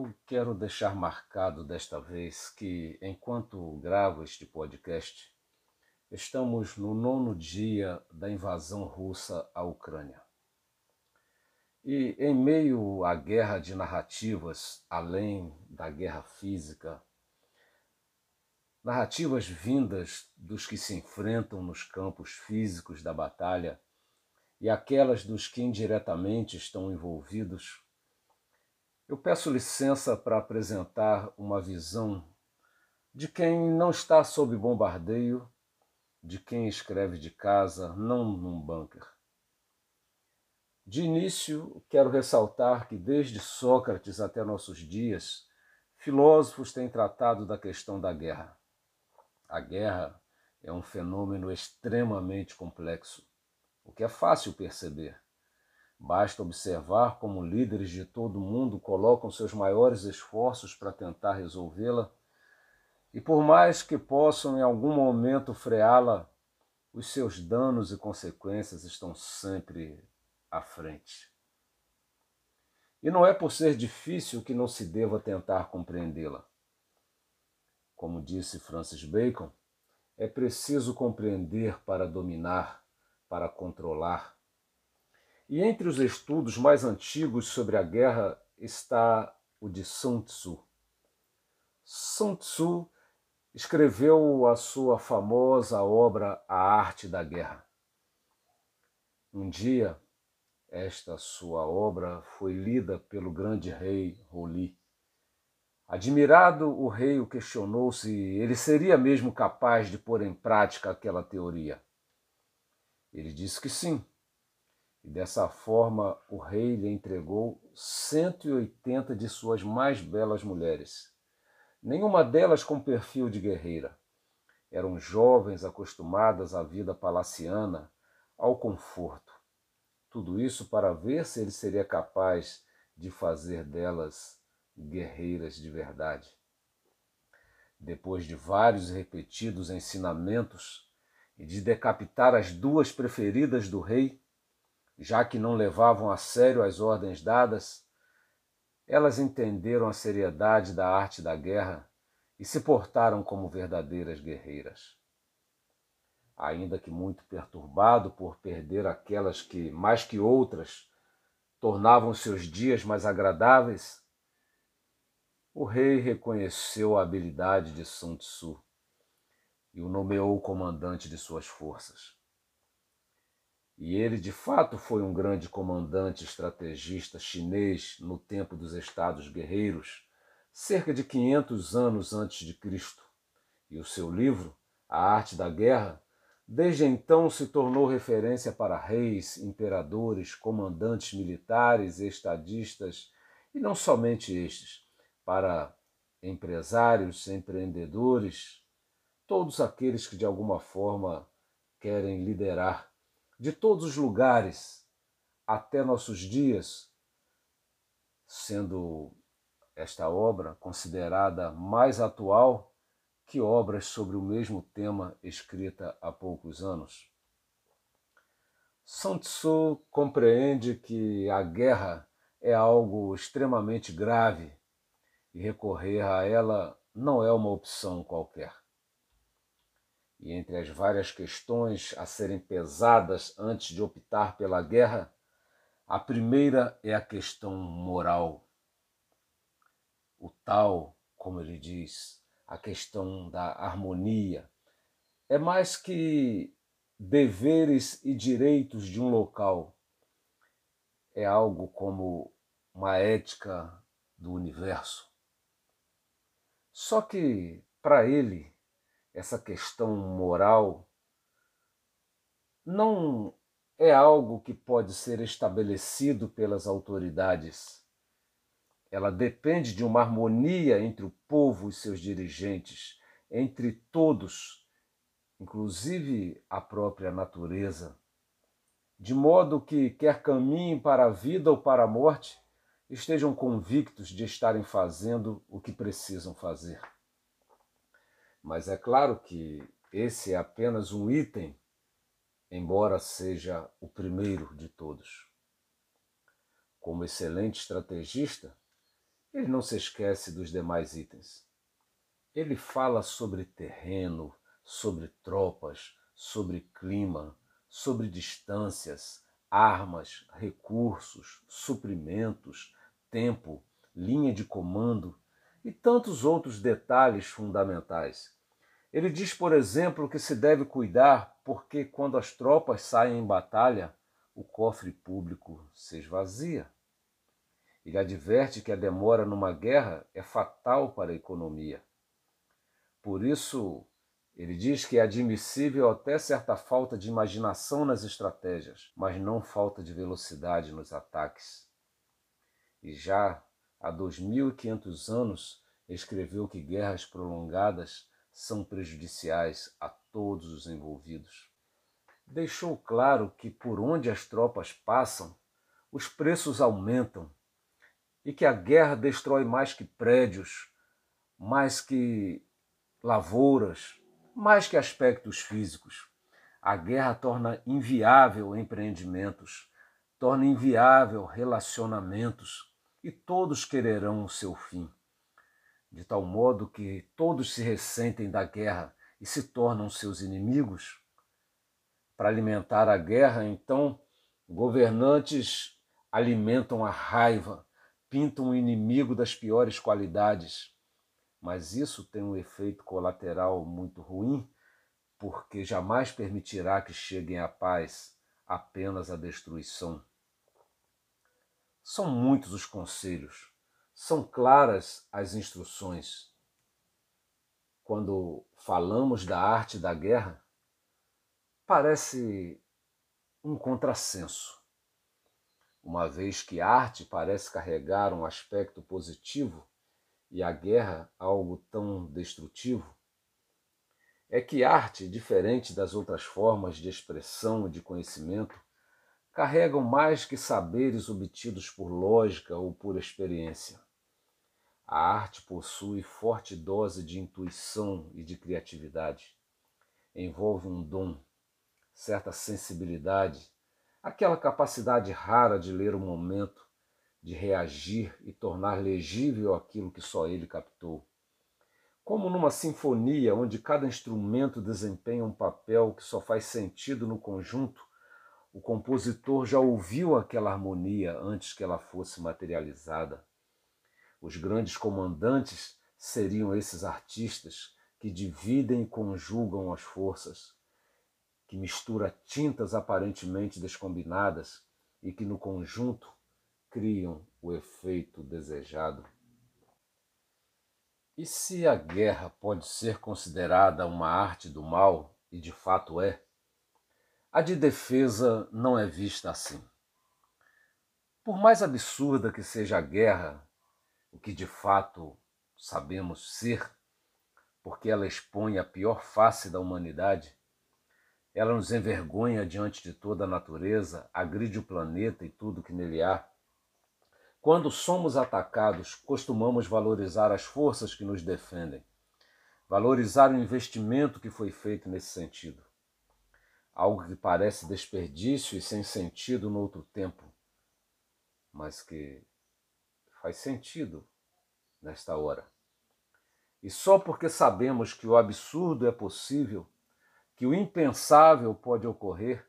Eu quero deixar marcado desta vez que, enquanto gravo este podcast, estamos no nono dia da invasão russa à Ucrânia. E em meio à guerra de narrativas, além da guerra física, narrativas vindas dos que se enfrentam nos campos físicos da batalha e aquelas dos que indiretamente estão envolvidos eu peço licença para apresentar uma visão de quem não está sob bombardeio, de quem escreve de casa, não num bunker. De início, quero ressaltar que desde Sócrates até nossos dias, filósofos têm tratado da questão da guerra. A guerra é um fenômeno extremamente complexo, o que é fácil perceber. Basta observar como líderes de todo o mundo colocam seus maiores esforços para tentar resolvê-la, e por mais que possam em algum momento freá-la, os seus danos e consequências estão sempre à frente. E não é por ser difícil que não se deva tentar compreendê-la. Como disse Francis Bacon, é preciso compreender para dominar, para controlar e entre os estudos mais antigos sobre a guerra está o de Sun Tzu. Sun Tzu escreveu a sua famosa obra A Arte da Guerra. Um dia, esta sua obra foi lida pelo grande rei Roli. Admirado, o rei o questionou se ele seria mesmo capaz de pôr em prática aquela teoria. Ele disse que sim, e dessa forma o rei lhe entregou 180 de suas mais belas mulheres, nenhuma delas com perfil de guerreira. Eram jovens acostumadas à vida palaciana, ao conforto. Tudo isso para ver se ele seria capaz de fazer delas guerreiras de verdade. Depois de vários repetidos ensinamentos e de decapitar as duas preferidas do rei, já que não levavam a sério as ordens dadas, elas entenderam a seriedade da arte da guerra e se portaram como verdadeiras guerreiras. Ainda que muito perturbado por perder aquelas que, mais que outras, tornavam seus dias mais agradáveis, o rei reconheceu a habilidade de Sun Tzu e o nomeou comandante de suas forças. E ele de fato foi um grande comandante estrategista chinês no tempo dos estados guerreiros, cerca de 500 anos antes de Cristo. E o seu livro, A Arte da Guerra, desde então se tornou referência para reis, imperadores, comandantes militares estadistas, e não somente estes, para empresários, empreendedores, todos aqueles que de alguma forma querem liderar de todos os lugares até nossos dias, sendo esta obra considerada mais atual que obras sobre o mesmo tema escrita há poucos anos. Sun Tzu compreende que a guerra é algo extremamente grave e recorrer a ela não é uma opção qualquer. E entre as várias questões a serem pesadas antes de optar pela guerra, a primeira é a questão moral. O tal, como ele diz, a questão da harmonia, é mais que deveres e direitos de um local. É algo como uma ética do universo. Só que, para ele, essa questão moral não é algo que pode ser estabelecido pelas autoridades. Ela depende de uma harmonia entre o povo e seus dirigentes, entre todos, inclusive a própria natureza, de modo que, quer caminhem para a vida ou para a morte, estejam convictos de estarem fazendo o que precisam fazer. Mas é claro que esse é apenas um item, embora seja o primeiro de todos. Como excelente estrategista, ele não se esquece dos demais itens. Ele fala sobre terreno, sobre tropas, sobre clima, sobre distâncias, armas, recursos, suprimentos, tempo, linha de comando e tantos outros detalhes fundamentais. Ele diz, por exemplo, que se deve cuidar porque quando as tropas saem em batalha, o cofre público se esvazia. Ele adverte que a demora numa guerra é fatal para a economia. Por isso, ele diz que é admissível até certa falta de imaginação nas estratégias, mas não falta de velocidade nos ataques. E já há 2.500 anos escreveu que guerras prolongadas são prejudiciais a todos os envolvidos. Deixou claro que por onde as tropas passam, os preços aumentam e que a guerra destrói mais que prédios, mais que lavouras, mais que aspectos físicos. A guerra torna inviável empreendimentos, torna inviável relacionamentos e todos quererão o seu fim. De tal modo que todos se ressentem da guerra e se tornam seus inimigos. Para alimentar a guerra, então, governantes alimentam a raiva, pintam o inimigo das piores qualidades mas isso tem um efeito colateral muito ruim, porque jamais permitirá que cheguem à paz, apenas a destruição. São muitos os conselhos, são claras as instruções. Quando falamos da arte da guerra, parece um contrassenso, uma vez que arte parece carregar um aspecto positivo e a guerra algo tão destrutivo? É que arte, diferente das outras formas de expressão e de conhecimento, carregam mais que saberes obtidos por lógica ou por experiência. A arte possui forte dose de intuição e de criatividade. Envolve um dom, certa sensibilidade, aquela capacidade rara de ler o momento de reagir e tornar legível aquilo que só ele captou. Como numa sinfonia onde cada instrumento desempenha um papel que só faz sentido no conjunto, o compositor já ouviu aquela harmonia antes que ela fosse materializada. Os grandes comandantes seriam esses artistas que dividem e conjugam as forças, que mistura tintas aparentemente descombinadas e que no conjunto criam o efeito desejado? E se a guerra pode ser considerada uma arte do mal, e de fato é, a de defesa não é vista assim. Por mais absurda que seja a guerra, o que de fato sabemos ser, porque ela expõe a pior face da humanidade, ela nos envergonha diante de toda a natureza, agride o planeta e tudo que nele há, quando somos atacados, costumamos valorizar as forças que nos defendem, valorizar o investimento que foi feito nesse sentido. Algo que parece desperdício e sem sentido no outro tempo, mas que faz sentido nesta hora. E só porque sabemos que o absurdo é possível, que o impensável pode ocorrer,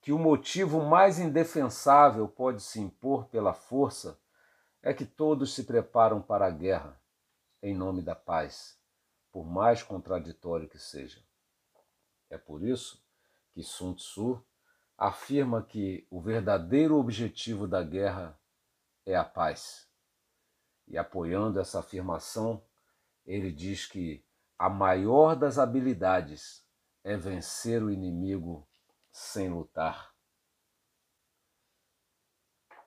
que o motivo mais indefensável pode se impor pela força é que todos se preparam para a guerra em nome da paz, por mais contraditório que seja. É por isso que Sun Tzu afirma que o verdadeiro objetivo da guerra é a paz. E apoiando essa afirmação, ele diz que a maior das habilidades é vencer o inimigo sem lutar.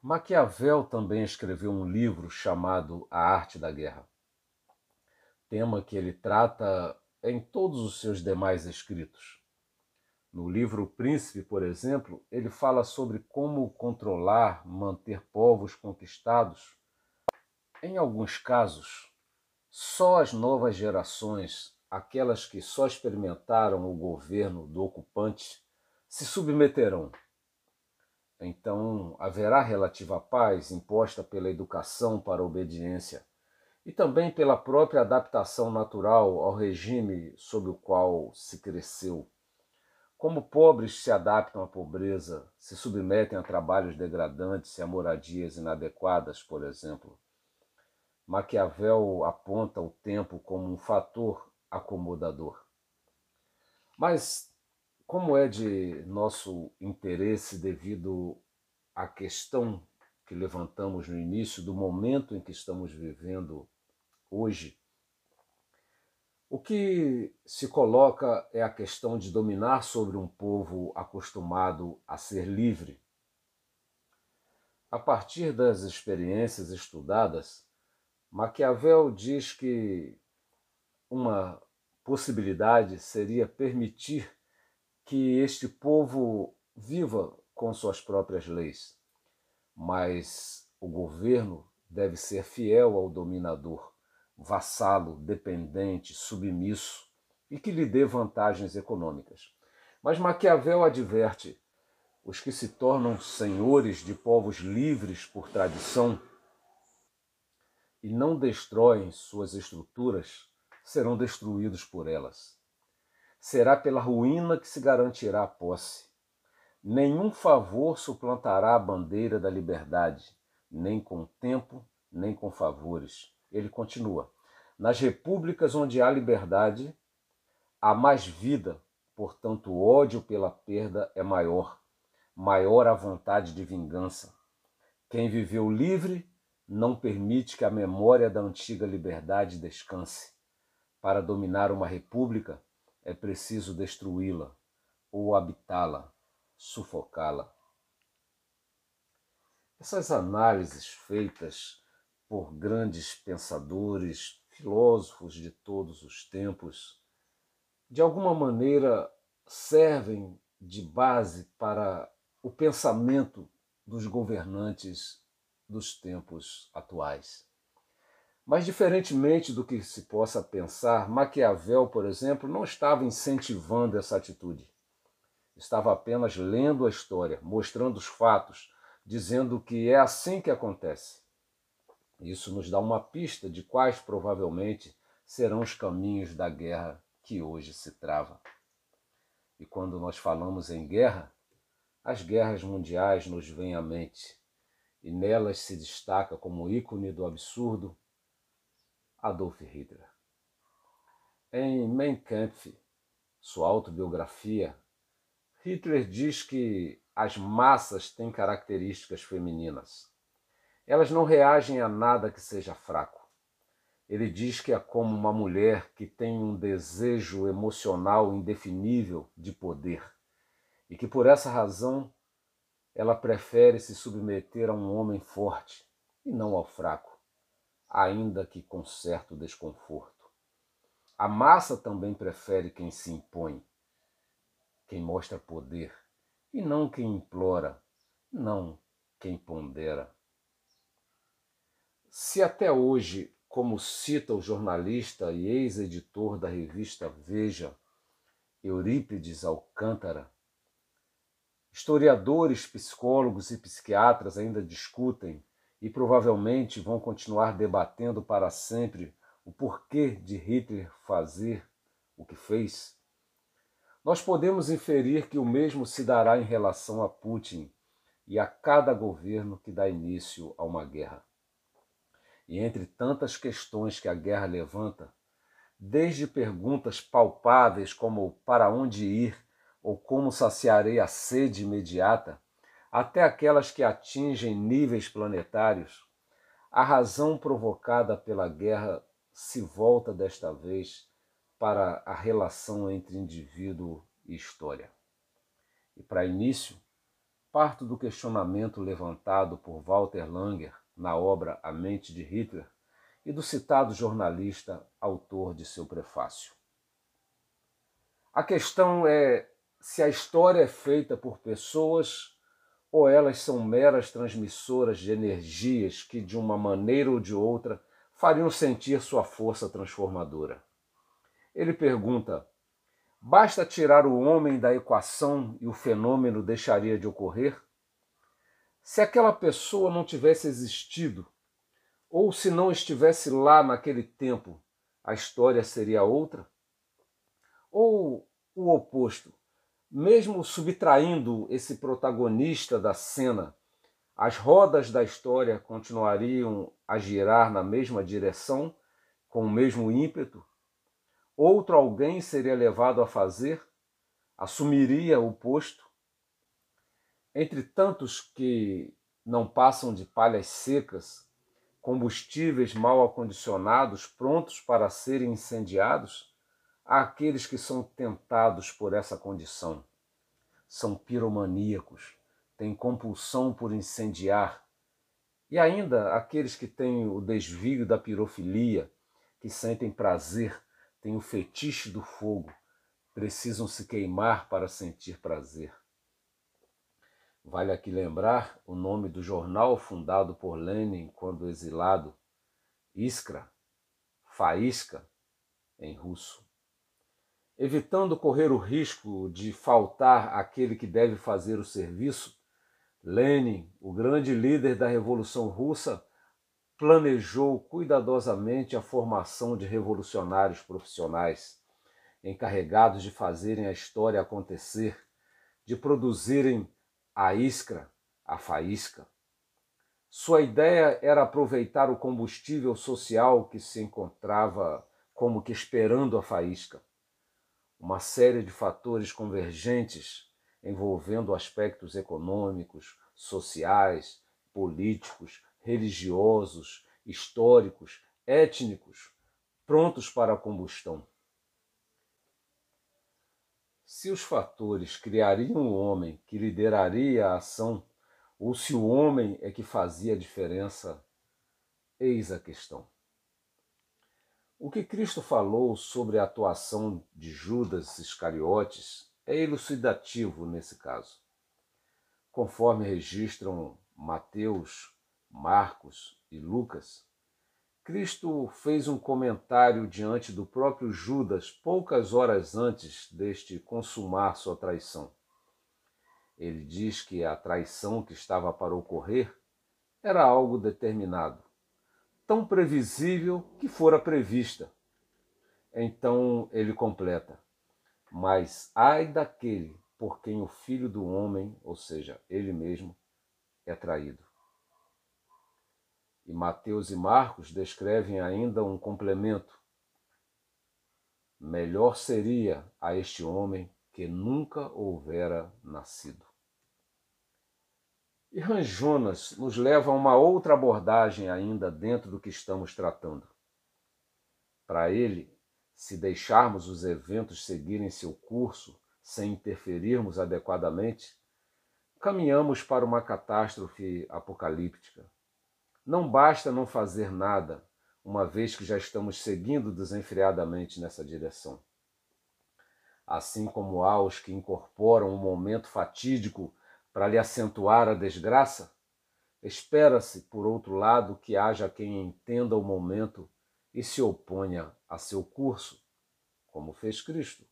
Maquiavel também escreveu um livro chamado A Arte da Guerra, tema que ele trata em todos os seus demais escritos. No livro Príncipe, por exemplo, ele fala sobre como controlar, manter povos conquistados. Em alguns casos, só as novas gerações, aquelas que só experimentaram o governo do ocupante, se submeterão. então haverá relativa paz imposta pela educação para a obediência e também pela própria adaptação natural ao regime sob o qual se cresceu. Como pobres se adaptam à pobreza, se submetem a trabalhos degradantes e a moradias inadequadas, por exemplo. Maquiavel aponta o tempo como um fator acomodador. Mas, como é de nosso interesse devido à questão que levantamos no início, do momento em que estamos vivendo hoje, o que se coloca é a questão de dominar sobre um povo acostumado a ser livre. A partir das experiências estudadas, Maquiavel diz que uma possibilidade seria permitir que este povo viva com suas próprias leis, mas o governo deve ser fiel ao dominador vassalo, dependente, submisso e que lhe dê vantagens econômicas. Mas Maquiavel adverte: os que se tornam senhores de povos livres por tradição e não destroem suas estruturas serão destruídos por elas. Será pela ruína que se garantirá a posse. Nenhum favor suplantará a bandeira da liberdade, nem com tempo, nem com favores ele continua: Nas repúblicas onde há liberdade, há mais vida, portanto, o ódio pela perda é maior, maior a vontade de vingança. Quem viveu livre não permite que a memória da antiga liberdade descanse. Para dominar uma república, é preciso destruí-la ou habitá-la, sufocá-la. Essas análises feitas por grandes pensadores, filósofos de todos os tempos, de alguma maneira servem de base para o pensamento dos governantes dos tempos atuais. Mas, diferentemente do que se possa pensar, Maquiavel, por exemplo, não estava incentivando essa atitude. Estava apenas lendo a história, mostrando os fatos, dizendo que é assim que acontece. Isso nos dá uma pista de quais provavelmente serão os caminhos da guerra que hoje se trava. E quando nós falamos em guerra, as guerras mundiais nos vêm à mente, e nelas se destaca como ícone do absurdo Adolf Hitler. Em Mein Kampf, sua autobiografia, Hitler diz que as massas têm características femininas. Elas não reagem a nada que seja fraco. Ele diz que é como uma mulher que tem um desejo emocional indefinível de poder e que por essa razão ela prefere se submeter a um homem forte e não ao fraco, ainda que com certo desconforto. A massa também prefere quem se impõe, quem mostra poder, e não quem implora, não quem pondera. Se até hoje, como cita o jornalista e ex-editor da revista Veja, Eurípides Alcântara, historiadores, psicólogos e psiquiatras ainda discutem e provavelmente vão continuar debatendo para sempre o porquê de Hitler fazer o que fez, nós podemos inferir que o mesmo se dará em relação a Putin e a cada governo que dá início a uma guerra. E entre tantas questões que a guerra levanta, desde perguntas palpáveis como para onde ir ou como saciarei a sede imediata, até aquelas que atingem níveis planetários, a razão provocada pela guerra se volta desta vez para a relação entre indivíduo e história. E para início, parto do questionamento levantado por Walter Langer na obra A Mente de Hitler e do citado jornalista, autor de seu prefácio. A questão é se a história é feita por pessoas ou elas são meras transmissoras de energias que, de uma maneira ou de outra, fariam sentir sua força transformadora. Ele pergunta: basta tirar o homem da equação e o fenômeno deixaria de ocorrer? Se aquela pessoa não tivesse existido, ou se não estivesse lá naquele tempo, a história seria outra? Ou o oposto, mesmo subtraindo esse protagonista da cena, as rodas da história continuariam a girar na mesma direção, com o mesmo ímpeto? Outro alguém seria levado a fazer? Assumiria o posto? Entre tantos que não passam de palhas secas, combustíveis mal acondicionados prontos para serem incendiados, há aqueles que são tentados por essa condição. São piromaníacos, têm compulsão por incendiar, e ainda aqueles que têm o desvio da pirofilia, que sentem prazer, têm o fetiche do fogo, precisam se queimar para sentir prazer. Vale aqui lembrar o nome do jornal fundado por Lenin quando exilado, Iskra, Faísca, em russo. Evitando correr o risco de faltar aquele que deve fazer o serviço, Lenin, o grande líder da Revolução Russa, planejou cuidadosamente a formação de revolucionários profissionais, encarregados de fazerem a história acontecer, de produzirem a isca, a faísca. Sua ideia era aproveitar o combustível social que se encontrava como que esperando a faísca. Uma série de fatores convergentes envolvendo aspectos econômicos, sociais, políticos, religiosos, históricos, étnicos, prontos para a combustão. Se os fatores criariam o homem que lideraria a ação, ou se o homem é que fazia a diferença, eis a questão. O que Cristo falou sobre a atuação de Judas Iscariotes é elucidativo nesse caso. Conforme registram Mateus, Marcos e Lucas, Cristo fez um comentário diante do próprio Judas poucas horas antes deste consumar sua traição. Ele diz que a traição que estava para ocorrer era algo determinado, tão previsível que fora prevista. Então ele completa: Mas ai daquele por quem o filho do homem, ou seja, ele mesmo, é traído. E Mateus e Marcos descrevem ainda um complemento. Melhor seria a este homem que nunca houvera nascido. E Ranjonas nos leva a uma outra abordagem ainda dentro do que estamos tratando. Para ele, se deixarmos os eventos seguirem seu curso sem interferirmos adequadamente, caminhamos para uma catástrofe apocalíptica não basta não fazer nada, uma vez que já estamos seguindo desenfreadamente nessa direção. Assim como há os que incorporam um momento fatídico para lhe acentuar a desgraça, espera-se, por outro lado, que haja quem entenda o momento e se oponha a seu curso, como fez Cristo,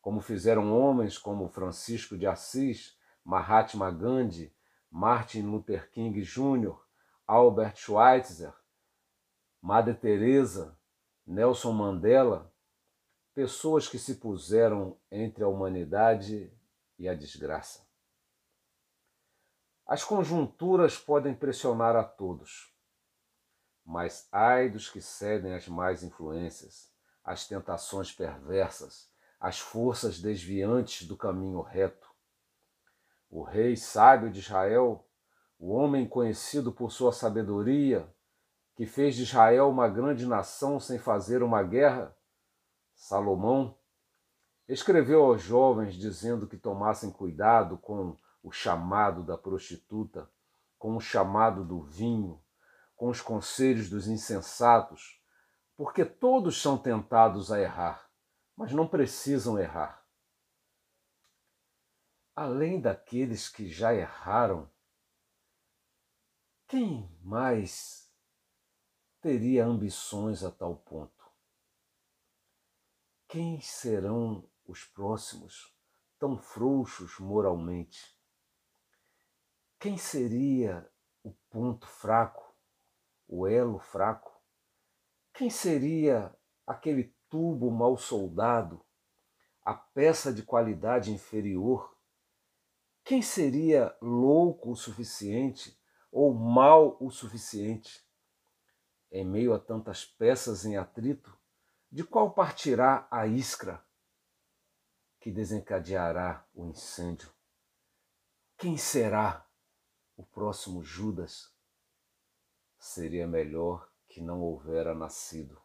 como fizeram homens como Francisco de Assis, Mahatma Gandhi, Martin Luther King Jr., Albert Schweitzer, Madre Teresa, Nelson Mandela, pessoas que se puseram entre a humanidade e a desgraça. As conjunturas podem pressionar a todos, mas ai dos que cedem às mais influências, às tentações perversas, às forças desviantes do caminho reto. O rei sábio de Israel o homem conhecido por sua sabedoria, que fez de Israel uma grande nação sem fazer uma guerra, Salomão, escreveu aos jovens dizendo que tomassem cuidado com o chamado da prostituta, com o chamado do vinho, com os conselhos dos insensatos, porque todos são tentados a errar, mas não precisam errar. Além daqueles que já erraram, quem mais teria ambições a tal ponto? Quem serão os próximos tão frouxos moralmente? Quem seria o ponto fraco, o elo fraco? Quem seria aquele tubo mal soldado, a peça de qualidade inferior? Quem seria louco o suficiente ou mal o suficiente? Em meio a tantas peças em atrito, de qual partirá a iskra que desencadeará o incêndio? Quem será o próximo Judas? Seria melhor que não houvera nascido.